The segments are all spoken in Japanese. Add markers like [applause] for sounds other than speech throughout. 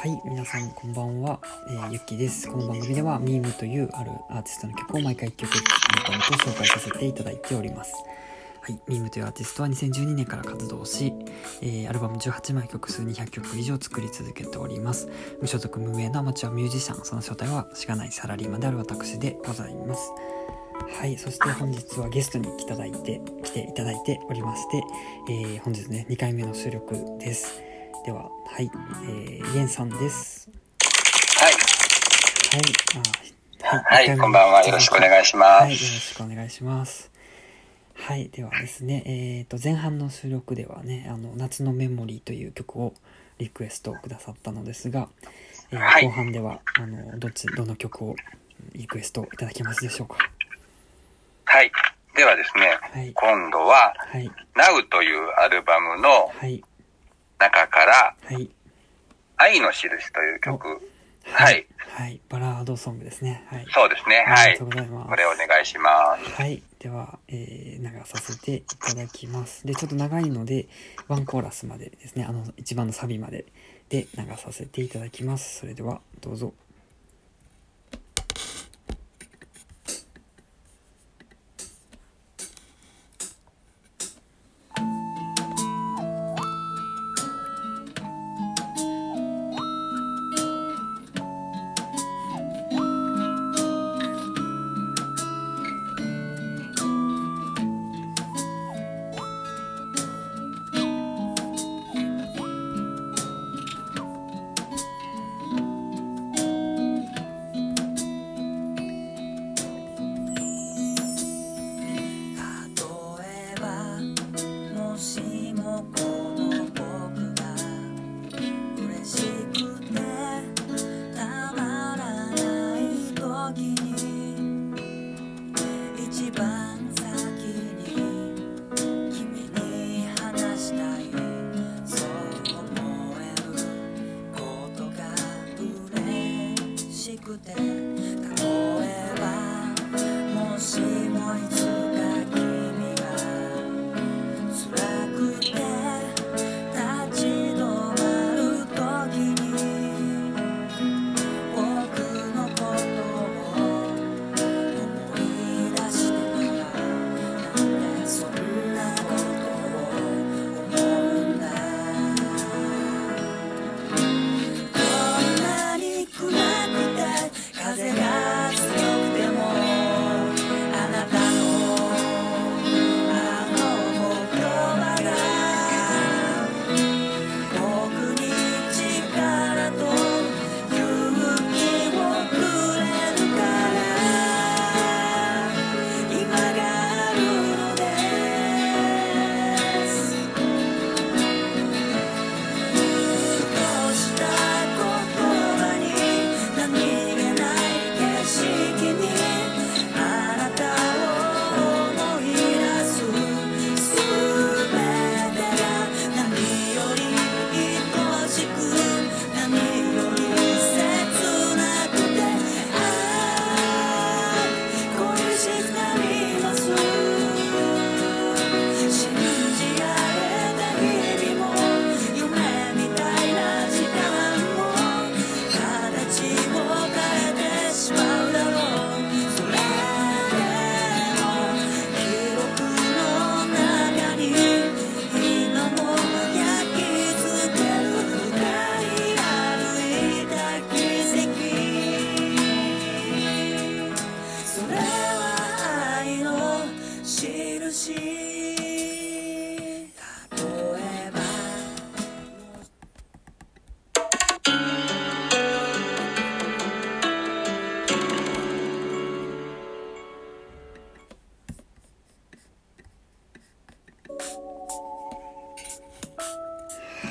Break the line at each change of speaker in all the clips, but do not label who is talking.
はい、皆さんこんばんは、えー、ゆっきです。この番組ではミームというあるアーティストの曲を毎回1曲あなたと紹介させていただいております。はい、ミームというアーティストは2012年から活動し、えーアルバム18枚曲数200曲以上作り続けております。無所属無名のアマチュアミュージシャン、その正体はしがないサラリーマンである私でございます。はい、そして本日はゲストに来ていただいて、来ていただいておりまして、えー本日ね、2回目の収録です。では、はい、えー、イエンさんです。
はい。
はい、あ
はい
一回目
こんばんはよろしくお願いします
はい、よろしくお願いします。はい、ではですね、えっ、と、前半の収録ではね、あの、夏のメモリーという曲をリクエストくださったのですが、えー
はい
後半では、あの、どっち、どの曲をリクエストいただけますでしょうか？
はい。ではですね、
はい
今度は、
はい、
Now というアルバムの
はい、
中から、
はい。
愛の印という曲。はい。
はい、バラードソングですね。はい。
そうですね。はい
ありがとう。ございます。
これお願いします。
はい。では、えー、流させていただきます。で、ちょっと長いので、ワンコーラスまでですね、あの、一番のサビまでで流させていただきます。それでは、どうぞ。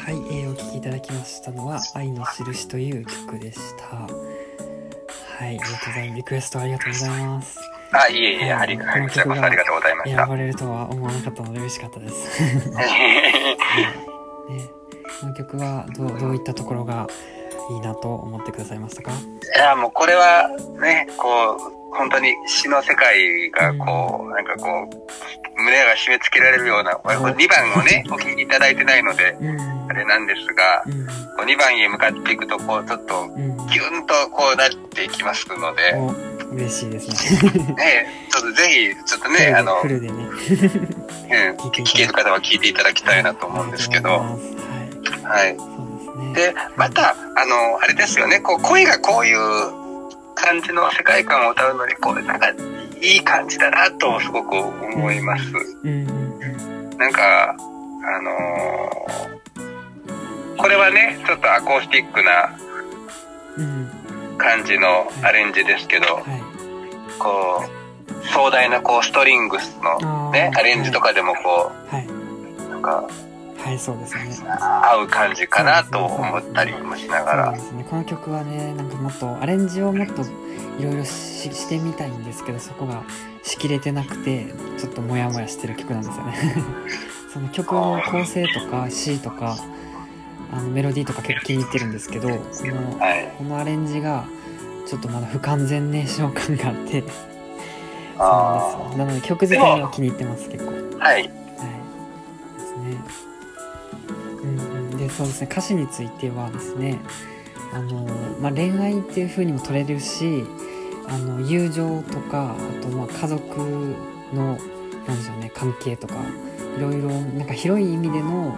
は
い、えーお聴きいただきましたのは、愛の印という曲でした。はい、ありがとうございます。リクエストありがとうございます。
あ、いえいえ、
はい
ありがとうございます。ありがとうございました。
選ばれるとは思わなかったので嬉しかったです。[laughs] ね、この曲はどうどういったところがいいなと思ってくださいましたか？
いや、もうこれはね、こう、本当に詩の世界がこう、なんかこう、胸が締め付けられるような、これ2番をね、お聞きいただいてないので、
うん
あれなんですが、
うん。
こう2番へ向かっていくと、こう、ちょっと、
うん。
ギュンとこうなっていきますので、
お嬉しいですね。[laughs]
ね、ちょっとぜひ、ちょっとね、あの、
フルでね。
うん、聞ける方は聞いていただきたいなと思うんですけど、
はい
はい。
で
また、あの、あれですよね、こう、声がこういう感じの世界観を歌うのに、こう、なんか、いい感じだなと、すごく思います。
うんうんうん。
なんか、あのーこれはね、ちょっとアコースティックな
うん
感じのアレンジですけど、
はい
こう、壮大なこう、ストリングスのね、アレンジとかでもこ
はい、
う、なんか、
はい、そうですね。
合う感じかなと思ったりもしながら
そうで。すね。この曲はね、なんかもっとアレンジをもっといろいろししてみたいんですけど、そこがしきれてなくて、ちょっとモヤモヤしてる曲なんですよね。[laughs] その曲の構成とか詞とか、あのメロディーとか結構気に入ってるんですけど、この
はい。
このアレンジがちょっとまだ不完全燃焼感があって、そう
あ
なんですよ。なので曲自体は気に入ってます、結構。はい。
あ。はい。
ですね。うんうん。で、そうですね。歌詞についてはですね、あの、まあ、恋愛っていう風にも取れるし、あの、友情とか、あと、まあ、家族の、なんでしょうね、関係とか、いろいろ、なんか広い意味での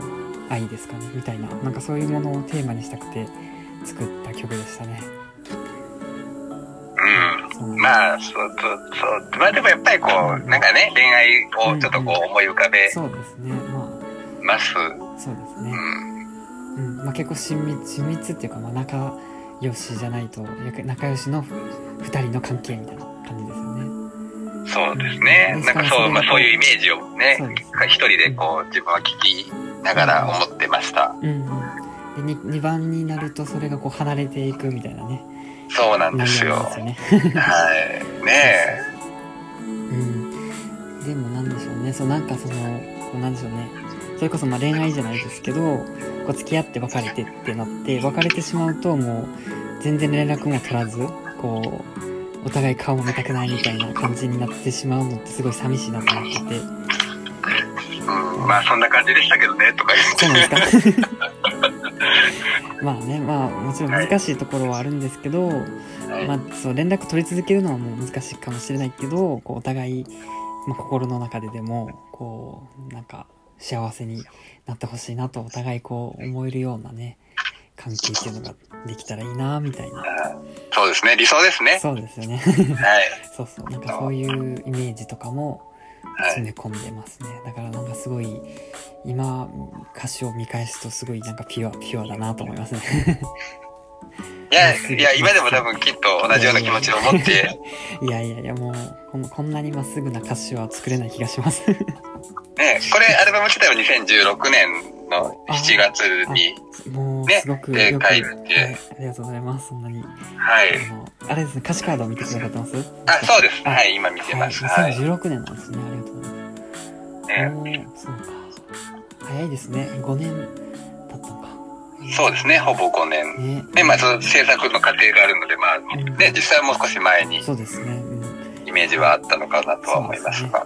愛ですかね、みたいな、なんかそういうものをテーマにしたくて作った曲でしたね。
うん。まあ、そう、そう、そう。まあでもやっぱりこう、なんかね、恋愛をちょっとこう思い浮かべ
そうですね。ま
ます。
あ、そうですね。
うん。
うんまあ、結構親密親密っていうか、まあ、仲良しじゃないと仲良しの2人の関係みたいな感じですよね。
そうですね。
うん
なんかそう、まあそういうイメージをね一人でこう、自分は聞きながら思ってました。
うんうん、で 2, 2番になるとそれがこう離れていくみたいなね
そうなんで
内
すよ。
ですよね。
はい。ね
うん、でもなんでしょうねそうなんかそのなんでしょうねそれこそまあ恋愛じゃないですけどこう付き合って別れてってなって別れてしまうともう全然連絡も取らずこうお互い顔も見たくないみたいな感じになってしまうのってすごい寂しいなと思ってて
え。うん。まあそんな感じでしたけどね、とか言って。
なんですか [laughs] まあねまあもちろん難しいところはあるんですけど、
はい
まあ、そう連絡取り続けるのはもう難しいかもしれないけどこうお互い、まあ、心の中ででもこうなんか幸せになってほしいなとお互いこう思えるようなね関係っていうのができたらいいなみたいな
そうですね。理想ですね。
そうですよね
はい。[laughs]
そうそうなんかそういうイメージとかも
はい。
詰め込んでますね。だからなんかすごい今歌詞を見返すとすごいなんかピュアピュアだなと思いますね。
いや、[laughs] いや、今でも多分きっと同じような気持ちを持って、[laughs]
いやいやいやもうこんなにまっすぐな歌詞は作れない気がします。
ね、これアルバム自体は2016年の7月に、
もう
ね
すごく
で
よく、
書いて
はい、ありがとうございます。そんなに。
はい。
あれですね歌詞カードを見てくださってます？
あ、そうです。
あ
はい、今見てます。
は、
はい。い。
2016年なんですねありがとうございます
ね。
そうか。早いですね。5年経ったのか。
そうですね、ほぼ5年。
ね。
ね、まず制作の過程があるので、まあ、ね、実際はもう少し前に
そうですね。うん。
イメージはあったのかなとは思いますが。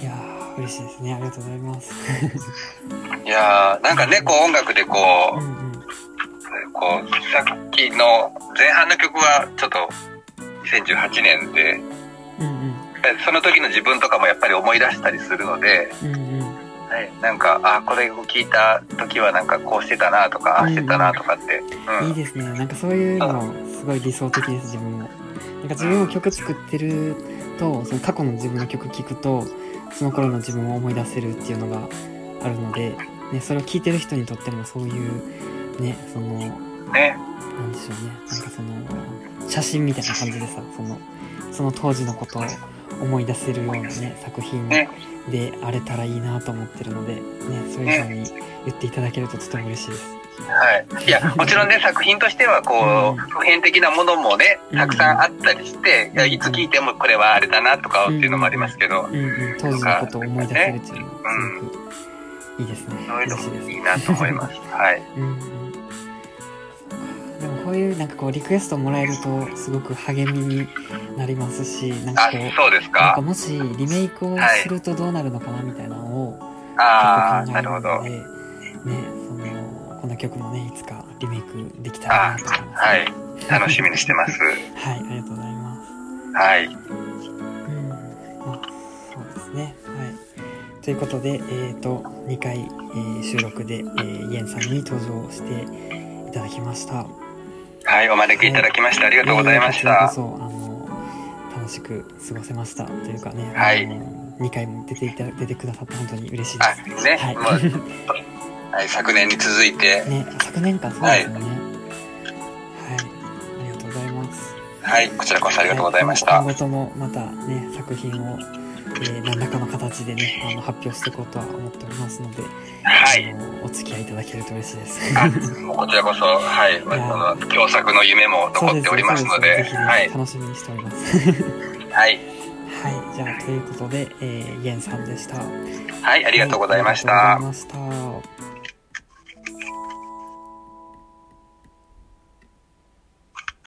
いやー嬉しいですね。ありがとうございます。[laughs]
いやー、なんかね、こう音楽でこう、
うんうん。
こう、さっきの前半の曲はちょっと2018年で、その時の自分とかもやっぱり思い出したりするので、
うんうん
はい、なんか、あ、これを聞いた時はなんかこうしてたなとか、ああしてたなとかって、うん。
いいですね。なんかそういうのすごい理想的です自分も。なんか自分も曲作ってるとその過去の自分の曲聴くとその頃の自分を思い出せるっていうのがあるので、ね、それを聴いてる人にとってもそういうねその
ね、
なんでしょうね。なんかその写真みたいな感じでさそのその当時のことを思い出せるようなね作品
ね
であれたらいいなと思ってるので、ね、そういうふうに言っていただけるととても嬉しいです。
はい。いや、[laughs] もちろんね、作品としては、こ
うん
う、普遍的なものもね、たくさんあったりして、いやいつ聞いてもこれはあれだなとかっていうのもありますけど、
うんうん、当時のことを思い出せるっていうのはすごくいいですね。
そういうの
いです。
もいいなと思います。はい。
うんこういうなんかこうリクエストもらえるとすごく励みになりますし、なんか
あ
こう、、
そうです
なん
か
かもしリメイクをするとどうなるのかなみたいなのを結構考える
なるほど。
ので、の曲もねいつかリメイクできたら
あ
なと思います、
はい。楽しみにしてます。[laughs]
はいありがとうございます
はい。
うんまあそうですねはいということでえっ、と2回、えー収録で、えー、イエンさんに登場していただきました
はい、お招きいただきましてありがとうございました。
こちらこそあの楽しく過ごせましたというかね、
はい
あの2回も出ていた出てくださって本当に嬉しいで
あ
す。
ね、
はい
はい、昨年に続いて、
ね、昨年間そうですよね。はい、ありがとうございます。
はい、こちらこそありがとうございました。
今後ともまたね、作品を、えー何らかの形でね、あの発表していこうとは思っておりますので、
はい。
あのお付き合いいただけると嬉しいです。
こちらこそ、はい、その、共作の夢も残っておりますので、
ですよ
はい
楽しみにしております。
はい、
はい、じゃあということで、えー、イエンさんでした。
はい、ありがとうございました
ありがとうござい。ました。